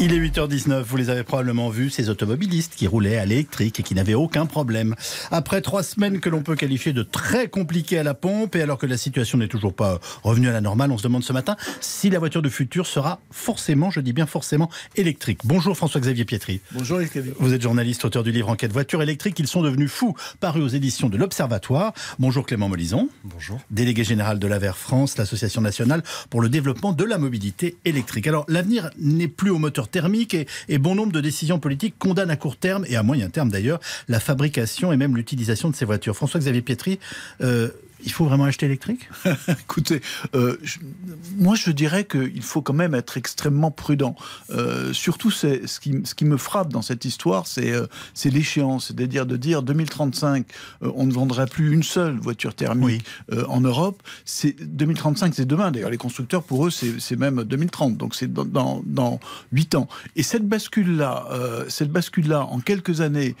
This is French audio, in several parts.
Il est 8h19, vous les avez probablement vus, ces automobilistes qui roulaient à l'électrique et qui n'avaient aucun problème. Après trois semaines que l'on peut qualifier de très compliquées à la pompe, et alors que la situation n'est toujours pas revenue à la normale, on se demande ce matin si la voiture de futur sera forcément, je dis bien forcément, électrique. Bonjour François-Xavier Pietri. Bonjour Xavier. Vous êtes journaliste, auteur du livre Enquête voiture électrique, ils sont devenus fous, paru aux éditions de l'Observatoire. Bonjour Clément Molison. Bonjour. Délégué général de l'AVER France, l'association nationale pour le développement de la mobilité électrique. Alors l'avenir n'est plus au moteur thermique et, bon nombre de décisions politiques condamnent à court terme et à moyen terme d'ailleurs la fabrication et même l'utilisation de ces voitures. François-Xavier Pietri, euh, il faut vraiment acheter électrique Écoutez, euh, moi je dirais qu'il faut quand même être extrêmement prudent. Euh, surtout, c'est ce qui, ce qui me frappe dans cette histoire, c'est euh, c'est l'échéance, c'est-à-dire de dire 2035, on ne vendra plus une seule voiture thermique en Europe. C'est 2035, c'est demain. D'ailleurs, les constructeurs pour eux, c'est même 2030, donc c'est dans, dans, dans 8 ans. Et cette bascule là, cette bascule là, en quelques années,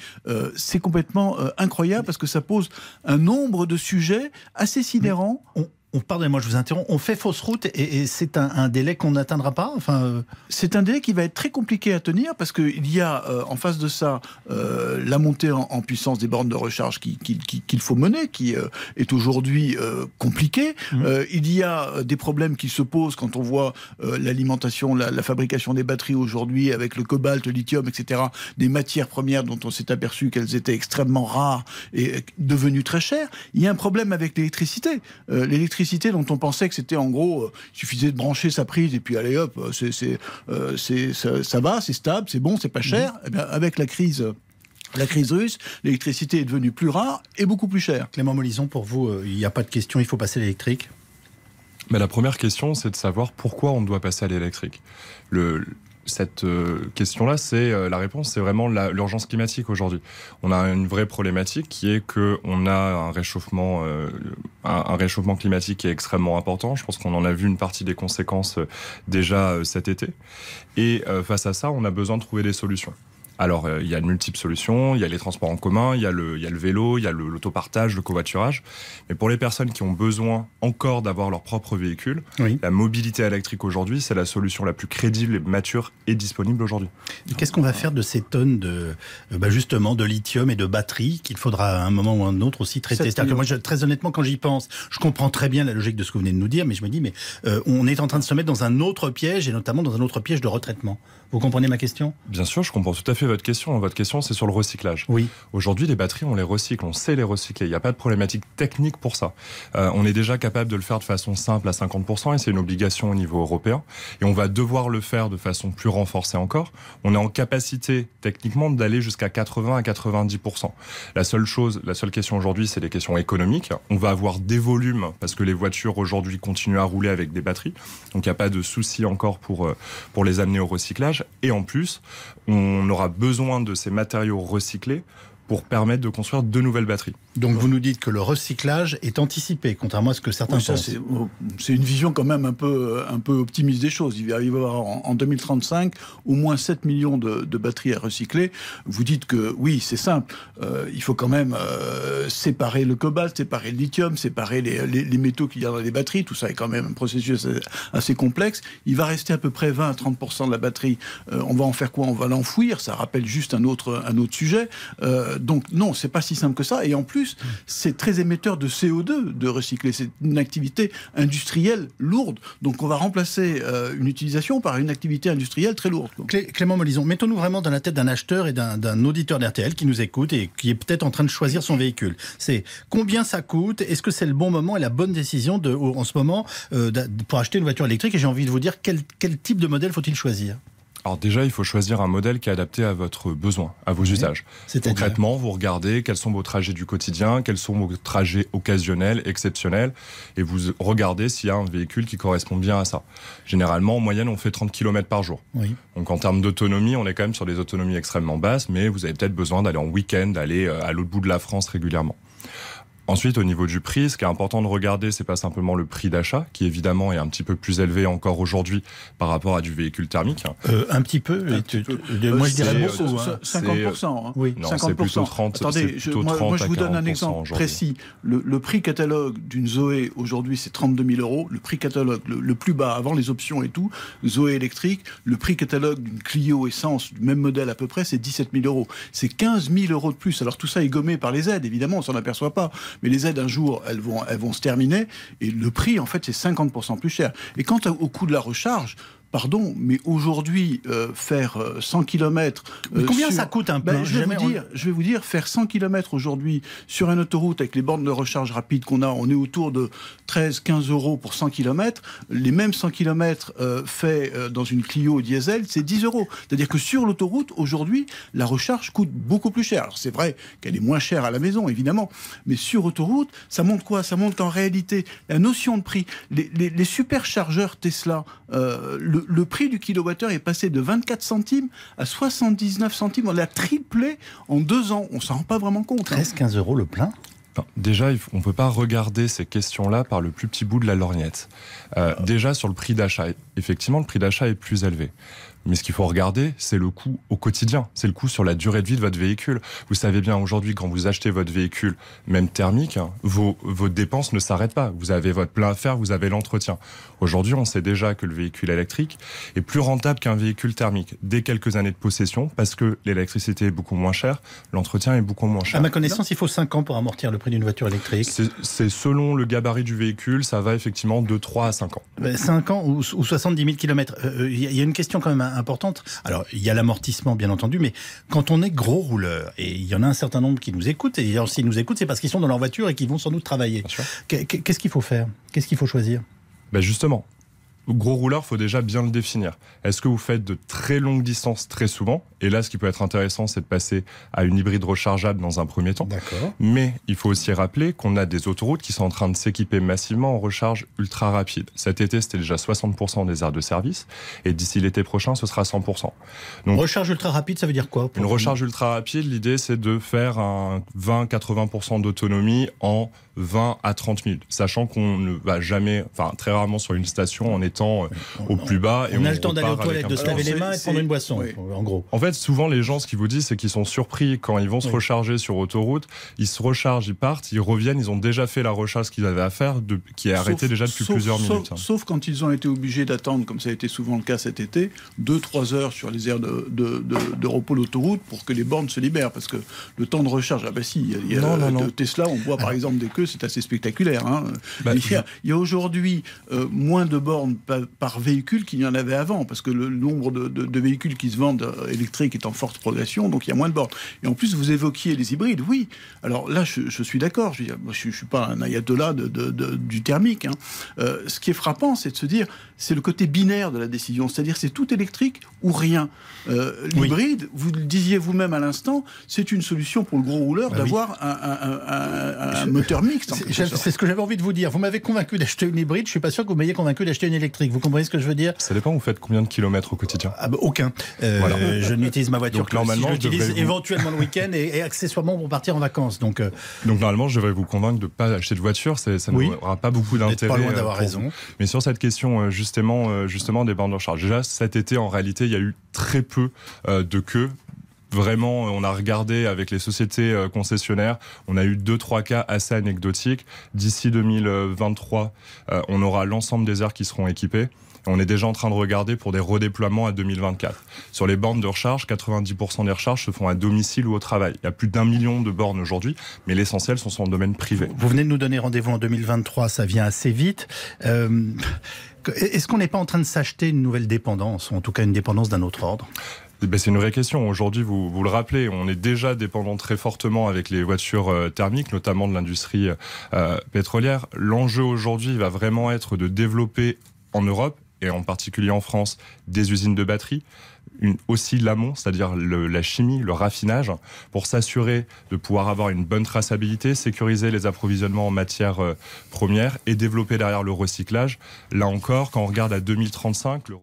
c'est complètement incroyable parce que ça pose un nombre de sujets assez sidérant. On, pardonnez-moi, je vous interromps. On fait fausse route et, c'est un, délai qu'on n'atteindra pas. Enfin, euh, c'est un délai qui va être très compliqué à tenir parce qu'il y a euh, en face de ça euh, la montée en, puissance des bornes de recharge qu'il faut mener, qui est aujourd'hui compliquée. Mmh. il y a des problèmes qui se posent quand on voit l'alimentation, la, la, fabrication des batteries aujourd'hui avec le cobalt, le lithium, etc. Des matières premières dont on s'est aperçu qu'elles étaient extrêmement rares et devenues très chères. Il y a un problème avec l'électricité. l'électricité dont on pensait que c'était en gros, euh, il suffisait de brancher sa prise et puis allez hop, euh, c'est, euh, c'est, ça, va, c'est stable, c'est bon, c'est pas cher. Mhm. Eh avec la crise la crise russe, l'électricité est devenue plus rare et beaucoup plus chère. Clément Molison, pour vous, il n'y a pas de question, il faut passer à l'électrique? Mais la première question, c'est de savoir pourquoi on doit passer à l'électrique. Le, cette euh, question-là, c'est euh, la réponse, c'est vraiment l'urgence climatique aujourd'hui. On a une vraie problématique qui est que on a un réchauffement, euh, un, réchauffement climatique qui est extrêmement important. Je pense qu'on en a vu une partie des conséquences déjà cet été. Et face à ça, on a besoin de trouver des solutions. Alors, euh, il y a de multiples solutions. Il y a les transports en commun, il y a le, il y a le vélo, il y a l'autopartage, le, covoiturage. Mais pour les personnes qui ont besoin encore d'avoir leur propre véhicule, la mobilité électrique aujourd'hui, c'est la solution la plus crédible et mature et disponible aujourd'hui. Qu'est-ce qu'on va faire de ces tonnes de, euh, bah justement, de lithium et de batteries qu'il faudra à un moment ou à un autre aussi traiter? Que moi, très honnêtement, quand j'y pense, je comprends très bien la logique de ce que vous venez de nous dire, mais je me dis, mais euh, on est en train de se mettre dans un autre piège et notamment dans un autre piège de retraitement. Vous comprenez ma question? Bien sûr, je comprends tout à fait votre question. Votre question, c'est sur le recyclage. Oui. Aujourd'hui, les batteries, on les recycle, on sait les recycler. Il n'y a pas de problématique technique pour ça. Euh, on est déjà capable de le faire de façon simple à 50% et c'est une obligation au niveau européen. Et on va devoir le faire de façon plus renforcée encore. On est en capacité techniquement d'aller jusqu'à 80 à 90%. La seule chose, la seule question aujourd'hui, c'est les questions économiques. On va avoir des volumes parce que les voitures aujourd'hui continuent à rouler avec des batteries. Donc il n'y a pas de souci encore pour, euh, pour les amener au recyclage. Et en plus, on aura besoin de ces matériaux recyclés pour permettre de construire de nouvelles batteries. Donc vous nous dites que le recyclage est anticipé, contrairement à ce que certains pensent. C'est une vision quand même un peu, un peu optimiste des choses. Il va y avoir en, 2035 au moins 7 millions de, batteries à recycler. Vous dites que oui, c'est simple. Euh, il faut quand même euh, séparer le cobalt, séparer le lithium, séparer les, les, métaux qu'il y a dans les batteries. Tout ça est quand même un processus assez, complexe. Il va rester à peu près 20 à 30 de la batterie. Euh, on va en faire quoi? On va l'enfouir. Ça rappelle juste un autre, un autre sujet. Donc non, c'est pas si simple que ça. Et en plus, c'est très émetteur de CO2 de recycler. C'est une activité industrielle lourde. Donc on va remplacer euh, une utilisation par une activité industrielle très lourde. Clément Molison, mettons-nous vraiment dans la tête d'un acheteur et d'un auditeur d'RTL qui nous écoute et qui est peut-être en train de choisir son véhicule. C'est combien ça coûte? Est-ce que c'est le bon moment et la bonne décision de, en ce moment euh, pour acheter une voiture électrique? Et j'ai envie de vous dire quel type de modèle faut-il choisir? Alors déjà, il faut choisir un modèle qui est adapté à votre besoin, à vos usages. Concrètement, vous regardez quels sont vos trajets du quotidien, quels sont vos trajets occasionnels, exceptionnels, et vous regardez s'il y a un véhicule qui correspond bien à ça. Généralement, en moyenne, on fait 30 km par jour. Oui. Donc en termes d'autonomie, on est quand même sur des autonomies extrêmement basses, mais vous avez peut-être besoin d'aller en week-end, d'aller euh, à l'autre bout de la France régulièrement. Ensuite, au niveau du prix, ce qui est important de regarder, c'est pas simplement le prix d'achat, qui évidemment est un petit peu plus élevé encore aujourd'hui par rapport à du véhicule thermique. Euh, un petit peu. Un et petit tu- peu. tu- moi, je c'est- dirais euh, beaucoup. hein. c'est- 50%. hein. Oui. Non, 50%. c'est plutôt 30, Attendez, je, moi, 30 moi, je vous donne un 40% exemple précis. Le, le prix catalogue d'une Zoé aujourd'hui, c'est 32 000 euros. Le prix catalogue le, le plus bas, avant les options et tout, Zoé électrique, le prix catalogue d'une Clio essence du même modèle à peu près, c'est 17 000 euros. C'est 15 000 euros de plus. Alors tout ça est gommé par les aides, évidemment, on s'en aperçoit pas. Mais les aides, un jour, elles vont, vont se terminer. Et le prix, en fait, c'est 50% plus cher. Et quant au coût de la recharge, Pardon, mais aujourd'hui, euh, faire euh, 100 km. Mais combien ça coûte un Ben, plein je, vais vous on- dire, je vais vous dire, faire 100 km aujourd'hui sur une autoroute avec les bornes de recharge rapide qu'on a, on est autour de 13-15 euros pour 100 km. Les mêmes 100 km euh, faits euh, dans une Clio diesel, c'est 10 euros. C'est-à-dire que sur l'autoroute, aujourd'hui, la recharge coûte beaucoup plus cher. Alors c'est vrai qu'elle est moins chère à la maison, évidemment, mais sur autoroute, ça montre quoi? Ça montre qu'en réalité, la notion de prix, les, les, les superchargeurs Tesla, euh, le, le prix du kilowattheure est passé de 24 centimes à 79 centimes. On l'a triplé en deux ans. On s'en rend pas vraiment compte. hein. 13-15 euros le plein Non, Déjà, on ne peut pas regarder ces questions-là par le plus petit bout de la lorgnette. Euh, déjà, sur le prix d'achat, effectivement, le prix d'achat est plus élevé. Mais ce qu'il faut regarder, c'est le coût au quotidien. C'est le coût sur la durée de vie de votre véhicule. Vous savez bien, aujourd'hui, quand vous achetez votre véhicule, même thermique, hein, vos, vos dépenses ne s'arrêtent pas. Vous avez votre plein à faire, vous avez l'entretien. Aujourd'hui, on sait déjà que le véhicule électrique est plus rentable qu'un véhicule thermique dès quelques années de possession parce que l'électricité est beaucoup moins chère, l'entretien est beaucoup moins cher. À ma connaissance, il faut 5 ans pour amortir le prix d'une voiture électrique. C'est selon le gabarit du véhicule, ça va effectivement de 3 à 5 ans. 5 ans ou, ou 70 000 km. Il y, a- il y a une question quand même importante. Alors, il y a l'amortissement, bien entendu, mais quand on est gros rouleur, et il y en a un certain nombre qui nous écoutent, et s'ils nous écoutent, c'est parce qu'ils sont dans leur voiture et qu'ils vont sans doute travailler. Qu'est-ce qu'il faut faire? Qu'est-ce qu'il faut choisir? Ben justement, gros rouleur, faut déjà bien le définir. Est-ce que vous faites de très longues distances très souvent? Et là, ce qui peut être intéressant, c'est de passer à une hybride rechargeable dans un premier temps. D'accord. Mais il faut aussi rappeler qu'on a des autoroutes qui sont en train de s'équiper massivement en recharge ultra rapide. Cet été, c'était déjà 60% des aires de service, et d'ici l'été prochain, ce sera 100%. Donc, Recharge ultra rapide, ça veut dire quoi Une recharge ultra rapide, l'idée c'est de faire un 20-80% d'autonomie en 20 à 30 minutes, sachant qu'on ne va jamais, enfin très rarement sur une station en étant euh, au plus bas. Et On a le temps d'aller aux toilettes, de se laver les mains et de prendre une boisson, oui. en gros. En fait, souvent les gens, ce qu'ils vous disent, c'est qu'ils sont surpris quand ils vont se Oui. recharger sur autoroute. Ils se rechargent, ils partent, ils reviennent, ils ont déjà fait la recharge qu'ils avaient à faire, de, qui est arrêtée déjà depuis sauf- plusieurs sauf- minutes. hein. Sauf quand ils ont été obligés d'attendre, comme ça a été souvent le cas cet été, 2-3 heures sur les aires de, de, de- de repos d'autoroute pour que les bornes se libèrent. Parce que le temps de recharge, ah bah si, il y a, il y a, Non, non, euh, non. Tesla, on voit par exemple des queues, c'est assez spectaculaire. hein. Bah, il y a, aujourd'hui euh, moins de bornes par, véhicule qu'il y en avait avant, parce que le nombre de, de- de véhicules qui se vendent euh, électriques est en forte progression, donc il y a moins de bornes. Et en plus, vous évoquiez les hybrides, oui. Alors là, je, je suis d'accord, je, je suis pas un ayatollah de, du thermique. hein. Euh, ce qui est frappant, c'est de se dire, c'est le côté binaire de la décision, c'est-à-dire c'est tout électrique ou rien. Euh, Oui. L'hybride, vous le disiez vous-même à l'instant, c'est une solution pour le gros rouleur Bah oui. d'avoir un, un- un- un- un moteur mixte. C'est ce que j'avais envie de vous dire. Vous m'avez convaincu d'acheter une hybride. Je suis pas sûr que vous m'ayez convaincu d'acheter une électrique. Vous comprenez ce que je veux dire? Ça dépend, vous faites combien de kilomètres au quotidien? Ah bah, Aucun. Euh, Voilà. Je n'utilise ma voiture Donc, que normalement, je je l'utilise vous- éventuellement le week-end et, et accessoirement pour partir en vacances. Donc, euh, Donc normalement, je devrais vous convaincre de ne pas acheter de voiture, ça Oui. n'aura pas beaucoup d'intérêt. pas loin euh, d'avoir vous. raison. Mais sur cette question justement, justement des bornes de recharge, déjà cet été en réalité il y a eu très peu de queues. Vraiment, euh, on a regardé avec les sociétés euh, concessionnaires, on a eu deux trois cas assez anecdotiques. D'ici 2023, euh, on aura l'ensemble des aires qui seront équipées. On est déjà en train de regarder pour des redéploiements à 2024. Sur les bornes de recharge, 90% des recharges se font à domicile ou au travail. Il y a plus d'un million de bornes aujourd'hui, mais l'essentiel sont sur le domaine privé. Vous venez de nous donner rendez-vous en 2023. Ça vient assez vite. Est-ce qu'on n'est pas en train de s'acheter une nouvelle dépendance, ou en tout cas une dépendance d'un autre ordre? Ben, c'est une vraie question. Aujourd'hui, vous, vous le rappelez, on est déjà dépendant très fortement avec les voitures euh, thermiques, notamment de l'industrie euh, pétrolière. L'enjeu aujourd'hui va vraiment être de développer en Europe et en particulier en France des usines de batteries. Une, aussi l'amont, c'est-à-dire la chimie, le raffinage, pour s'assurer de pouvoir avoir une bonne traçabilité, sécuriser les approvisionnements en matières euh, premières et développer derrière le recyclage. Là encore, quand on regarde à 2035, le